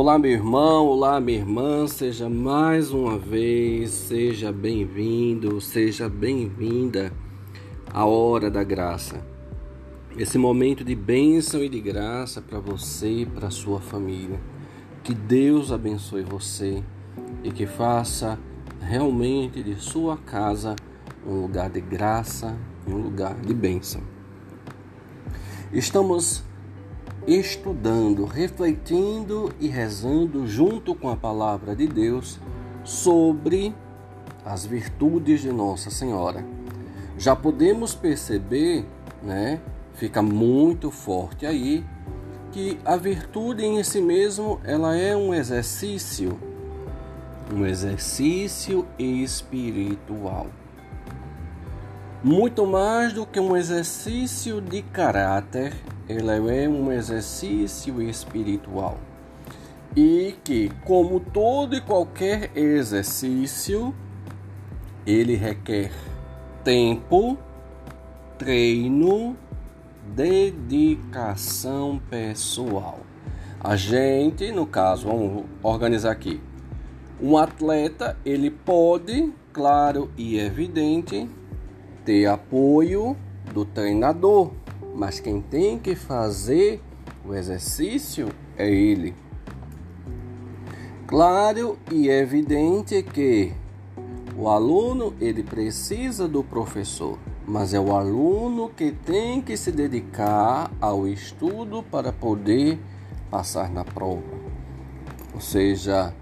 Olá, meu irmão, olá, minha irmã, seja mais uma vez, seja bem-vindo, seja bem-vinda à hora da graça. Esse momento de bênção e de graça para você e para sua família. Que Deus abençoe você e que faça realmente de sua casa um lugar de graça um lugar de bênção. Estamos estudando, refletindo e rezando junto com a palavra de Deus sobre as virtudes de Nossa Senhora. Já podemos perceber, né, fica muito forte aí, que a virtude em si mesmo, ela é um exercício, um exercício espiritual. Muito mais do que um exercício de caráter ela é um exercício espiritual e que, como todo e qualquer exercício, ele requer tempo, treino, dedicação pessoal. A gente, no caso, vamos organizar aqui. Um atleta, ele pode, claro e evidente, ter apoio do treinador, mas quem tem que fazer o exercício é ele. Claro e evidente que o aluno ele precisa do professor, mas é o aluno que tem que se dedicar ao estudo para poder passar na prova. Ou seja,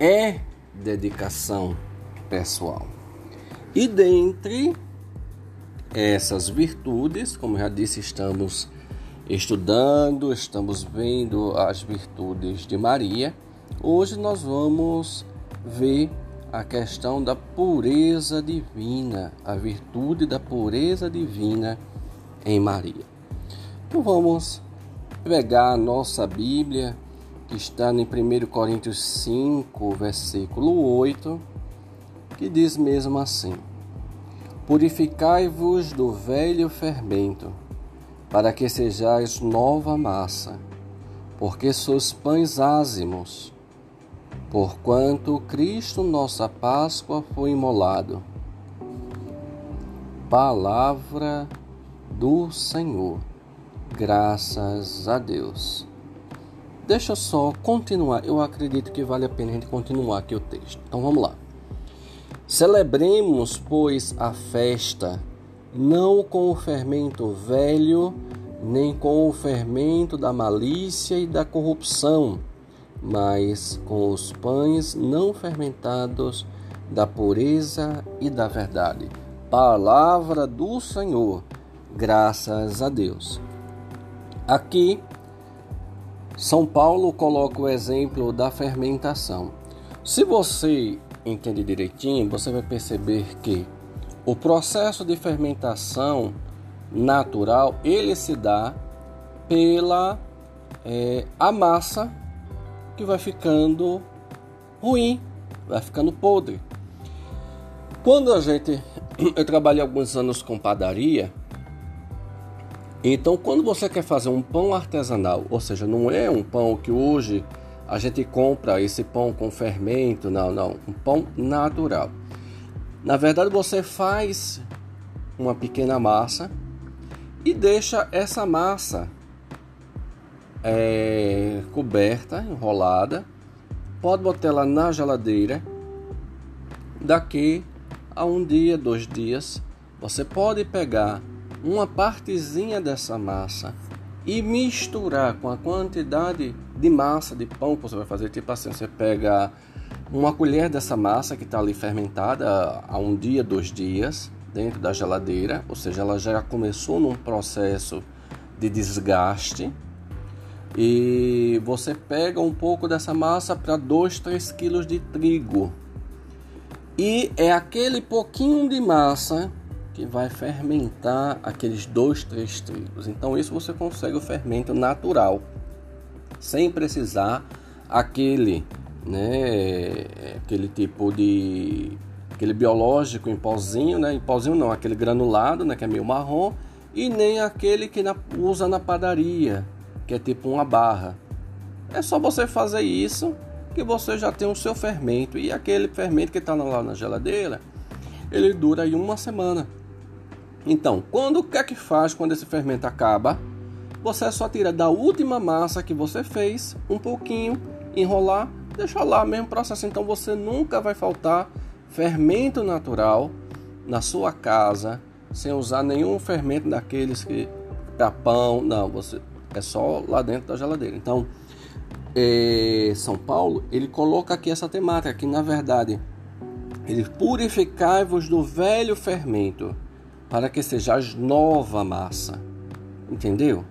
é dedicação pessoal. E dentre essas virtudes, como já disse, estamos estudando, estamos vendo as virtudes de Maria. Hoje nós vamos ver a questão da pureza divina, a virtude da pureza divina em Maria. Então vamos pegar a nossa Bíblia, que está em 1 Coríntios 5, versículo 8, que diz mesmo assim: Purificai-vos do velho fermento, para que sejais nova massa, porque sois pães ázimos, porquanto Cristo, nossa Páscoa, foi imolado. Palavra do Senhor. Graças a Deus. Deixa eu só continuar. Eu acredito que vale a pena a gente continuar aqui o texto. Então vamos lá. Celebremos, pois, a festa, não com o fermento velho, nem com o fermento da malícia e da corrupção, mas com os pães não fermentados da pureza e da verdade. Palavra do Senhor, graças a Deus. Aqui, São Paulo coloca o exemplo da fermentação. Se você entende direitinho, você vai perceber que o processo de fermentação natural ele se dá pela é, a massa que vai ficando ruim, vai ficando podre. Quando a gente eu trabalhei alguns anos com padaria, então quando você quer fazer um pão artesanal, ou seja, não é um pão que hoje a gente compra esse pão com fermento, não, não, um pão natural. Na verdade, você faz uma pequena massa e deixa essa massa é, coberta, enrolada. Pode botar ela na geladeira. Daqui a um dia, dois dias, você pode pegar uma partezinha dessa massa e misturar com a quantidade de massa de pão que você vai fazer. Tipo assim, você pega uma colher dessa massa que está ali fermentada há um dia, dois dias, dentro da geladeira, ou seja, ela já começou num processo de desgaste. E você pega um pouco dessa massa para 2, 3 quilos de trigo. E é aquele pouquinho de massa que vai fermentar aqueles dois, três trigos. Então isso você consegue o fermento natural, sem precisar aquele, né, aquele tipo de aquele biológico em pozinho, né, em pozinho não, aquele granulado, né, que é meio marrom, e nem aquele que na, usa na padaria, que é tipo uma barra. É só você fazer isso que você já tem o seu fermento. E aquele fermento que está lá na geladeira, ele dura aí uma semana. Então, quando o que é que faz quando esse fermento acaba? Você só tira da última massa que você fez um pouquinho, enrolar, deixar lá mesmo processo. Então você nunca vai faltar fermento natural na sua casa, sem usar nenhum fermento daqueles que para pão, não, você é só lá dentro da geladeira. Então, é, São Paulo, ele coloca aqui essa temática, que na verdade ele purificai-vos do velho fermento, para que sejais nova massa. Entendeu?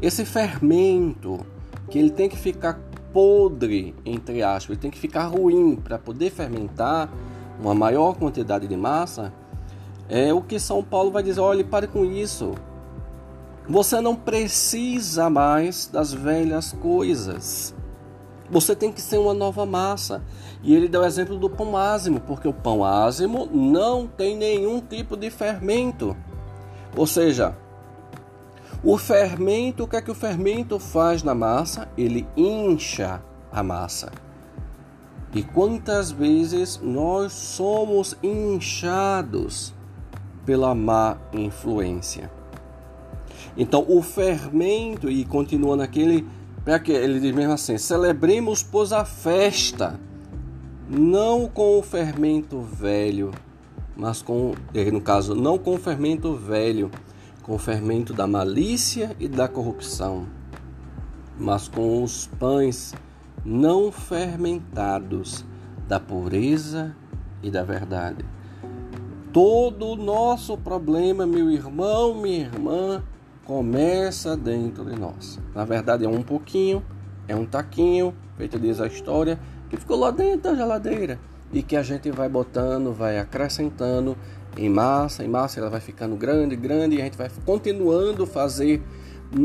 Esse fermento que ele tem que ficar podre, entre aspas, ele tem que ficar ruim para poder fermentar uma maior quantidade de massa, é o que São Paulo vai dizer: olhe, pare com isso. Você não precisa mais das velhas coisas. Você tem que ser uma nova massa. E ele deu o exemplo do pão ázimo, porque o pão ázimo não tem nenhum tipo de fermento. Ou seja, o fermento, o que é que o fermento faz na massa? Ele incha a massa. E quantas vezes nós somos inchados pela má influência? Então, o fermento, e continua naquele, ele diz mesmo assim: celebremos, pois, a festa, não com o fermento velho, mas com, no caso, não com o fermento velho, com o fermento da malícia e da corrupção, mas com os pães não fermentados da pureza e da verdade. Todo o nosso problema, meu irmão, minha irmã, começa dentro de nós. Na verdade, é um pouquinho, é um taquinho, feito diz a história, que ficou lá dentro da geladeira e que a gente vai botando, vai acrescentando em massa, em massa ela vai ficando grande, grande e a gente vai continuando fazer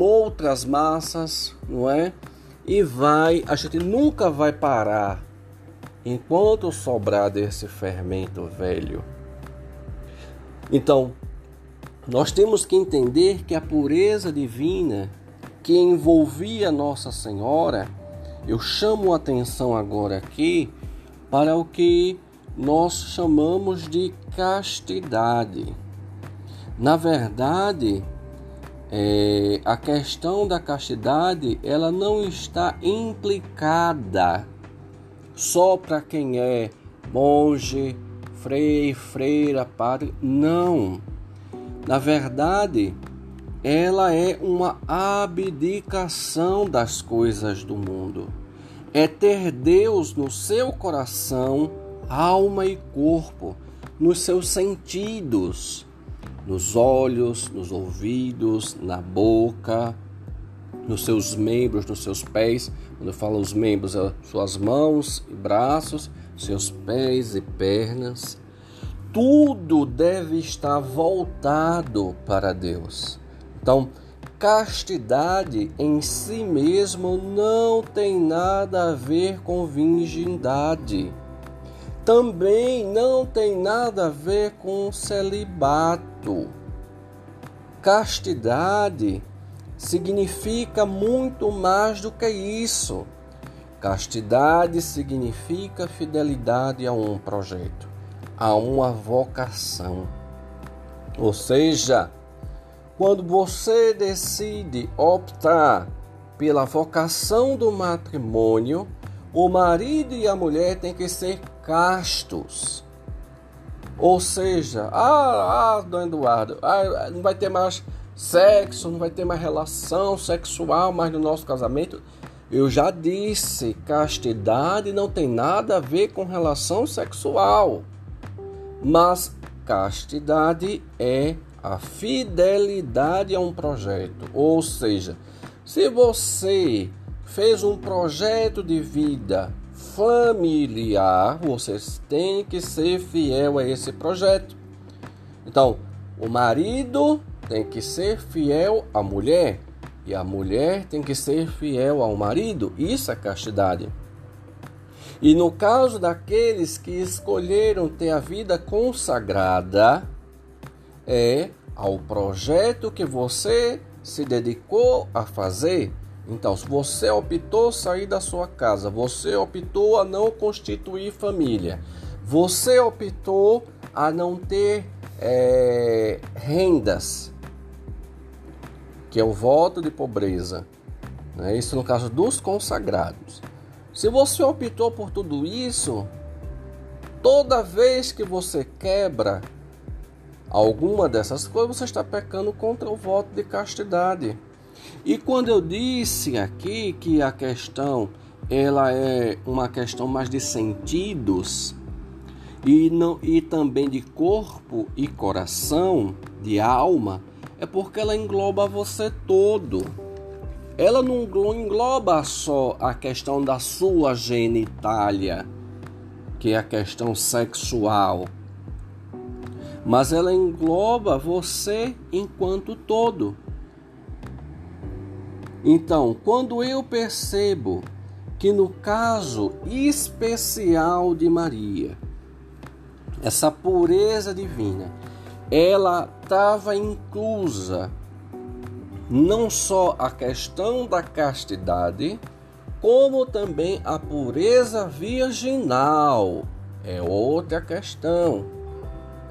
outras massas, não é? E vai, a gente nunca vai parar enquanto sobrar desse fermento velho. Então, nós temos que entender que a pureza divina que envolvia Nossa Senhora, eu chamo a atenção agora aqui para o que nós chamamos de castidade. Na verdade, é, a questão da castidade ela não está implicada só para quem é monge, frei, freira, padre. Não na verdade, ela é uma abdicação das coisas do mundo. É ter Deus no seu coração, alma e corpo, nos seus sentidos, nos olhos, nos ouvidos, na boca, nos seus membros, nos seus pés. Quando eu falo os membros, é suas mãos e braços, seus pés e pernas tudo deve estar voltado para Deus. Então, castidade em si mesmo não tem nada a ver com virgindade. Também não tem nada a ver com celibato. Castidade significa muito mais do que isso. Castidade significa fidelidade a um projeto a uma vocação. Ou seja, quando você decide optar pela vocação do matrimônio, o marido e a mulher têm que ser castos. Ou seja, ah, ah, Dom Eduardo, ah, não vai ter mais sexo, não vai ter mais relação sexual mais no nosso casamento. Eu já disse, castidade não tem nada a ver com relação sexual. Mas castidade é a fidelidade a um projeto. Ou seja, se você fez um projeto de vida familiar, você tem que ser fiel a esse projeto. Então, o marido tem que ser fiel à mulher e a mulher tem que ser fiel ao marido. Isso é castidade. E no caso daqueles que escolheram ter a vida consagrada, é ao projeto que você se dedicou a fazer, Então, se você optou sair da sua casa, você optou a não constituir família, você optou a não ter é, rendas, que é o voto de pobreza, né? isso no caso dos consagrados. Se você optou por tudo isso, toda vez que você quebra alguma dessas coisas, você está pecando contra o voto de castidade. E quando eu disse aqui que a questão ela é uma questão mais de sentidos e não e também de corpo e coração, de alma, é porque ela engloba você todo. Ela não engloba só a questão da sua genitália, que é a questão sexual, mas ela engloba você enquanto todo. Então, quando eu percebo que no caso especial de Maria, essa pureza divina, ela estava inclusa não só a questão da castidade, como também a pureza virginal. É outra questão.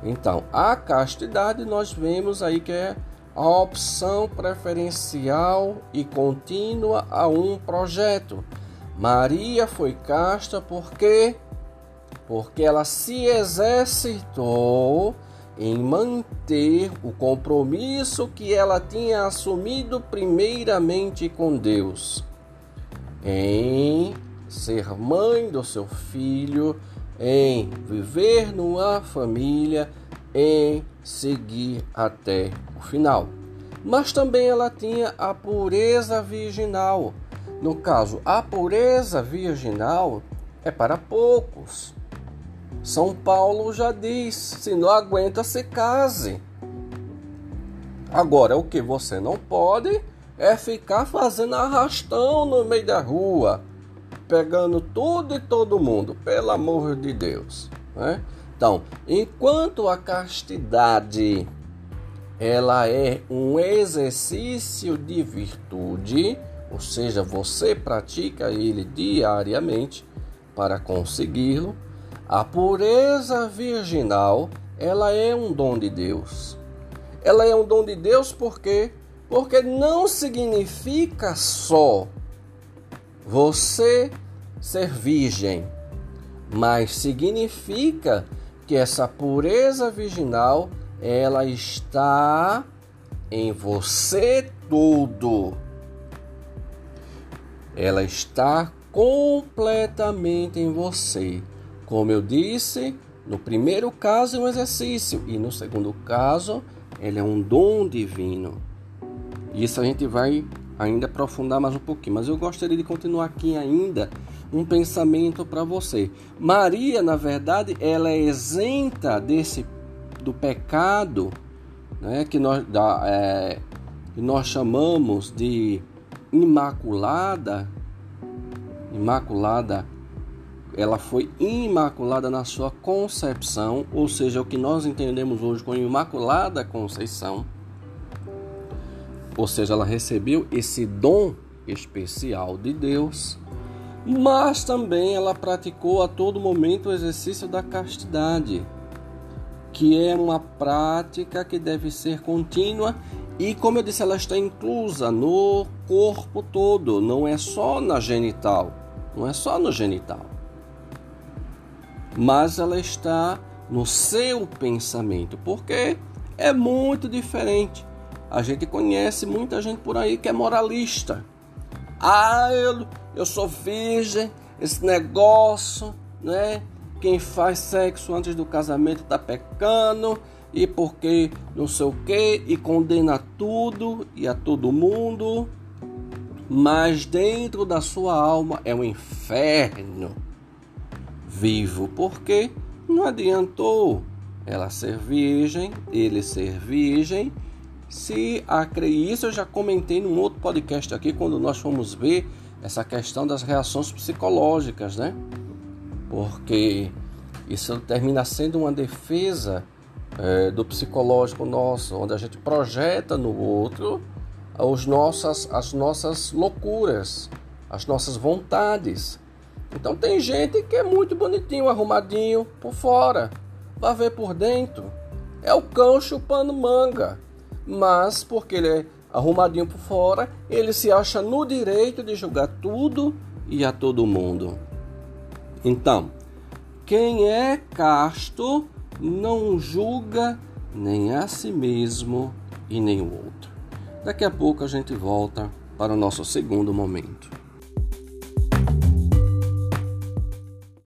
Então, a castidade nós vemos aí que é a opção preferencial e contínua a um projeto. Maria foi casta porque porque ela se exercitou em manter o compromisso que ela tinha assumido primeiramente com Deus, em ser mãe do seu filho, em viver numa família, em seguir até o final. Mas também ela tinha a pureza virginal. No caso, a pureza virginal é para poucos. São Paulo já diz: se não aguenta, se case. Agora, o que você não pode é ficar fazendo arrastão no meio da rua, pegando tudo e todo mundo, pelo amor de Deus. Né? Então, enquanto a castidade ela é um exercício de virtude, ou seja, você pratica ele diariamente para consegui-lo. A pureza virginal, ela é um dom de Deus. Ela é um dom de Deus porque porque não significa só você ser virgem, mas significa que essa pureza virginal ela está em você todo. Ela está completamente em você. Como eu disse, no primeiro caso é um exercício e no segundo caso ele é um dom divino. Isso a gente vai ainda aprofundar mais um pouquinho, mas eu gostaria de continuar aqui ainda um pensamento para você. Maria, na verdade, ela é isenta desse do pecado, né, que nós da, é, que nós chamamos de imaculada. Imaculada, ela foi imaculada na sua concepção, ou seja, o que nós entendemos hoje como imaculada conceição. Ou seja, ela recebeu esse dom especial de Deus mas também ela praticou a todo momento o exercício da castidade, que é uma prática que deve ser contínua e, como eu disse, ela está inclusa no corpo todo, não é só na genital, não é só no genital, mas ela está no seu pensamento, porque é muito diferente. A gente conhece muita gente por aí que é moralista. Ah, eu eu sou virgem, esse negócio, né? Quem faz sexo antes do casamento tá pecando e porque não sei o que e condena tudo e a todo mundo, mas dentro da sua alma é um inferno vivo, porque não adiantou ela ser virgem, ele ser virgem. Se acredita, isso eu já comentei num outro podcast aqui quando nós fomos ver essa questão das reações psicológicas, né? Porque isso termina sendo uma defesa é, do psicológico nosso, onde a gente projeta no outro os nossas, as nossas loucuras, as nossas vontades. Então tem gente que é muito bonitinho, arrumadinho por fora, vai ver por dentro. É o cão chupando manga, mas porque ele é arrumadinho por fora, ele se acha no direito de julgar tudo e a todo mundo. Então, quem é casto não julga nem a si mesmo e nem o outro. Daqui a pouco a gente volta para o nosso segundo momento.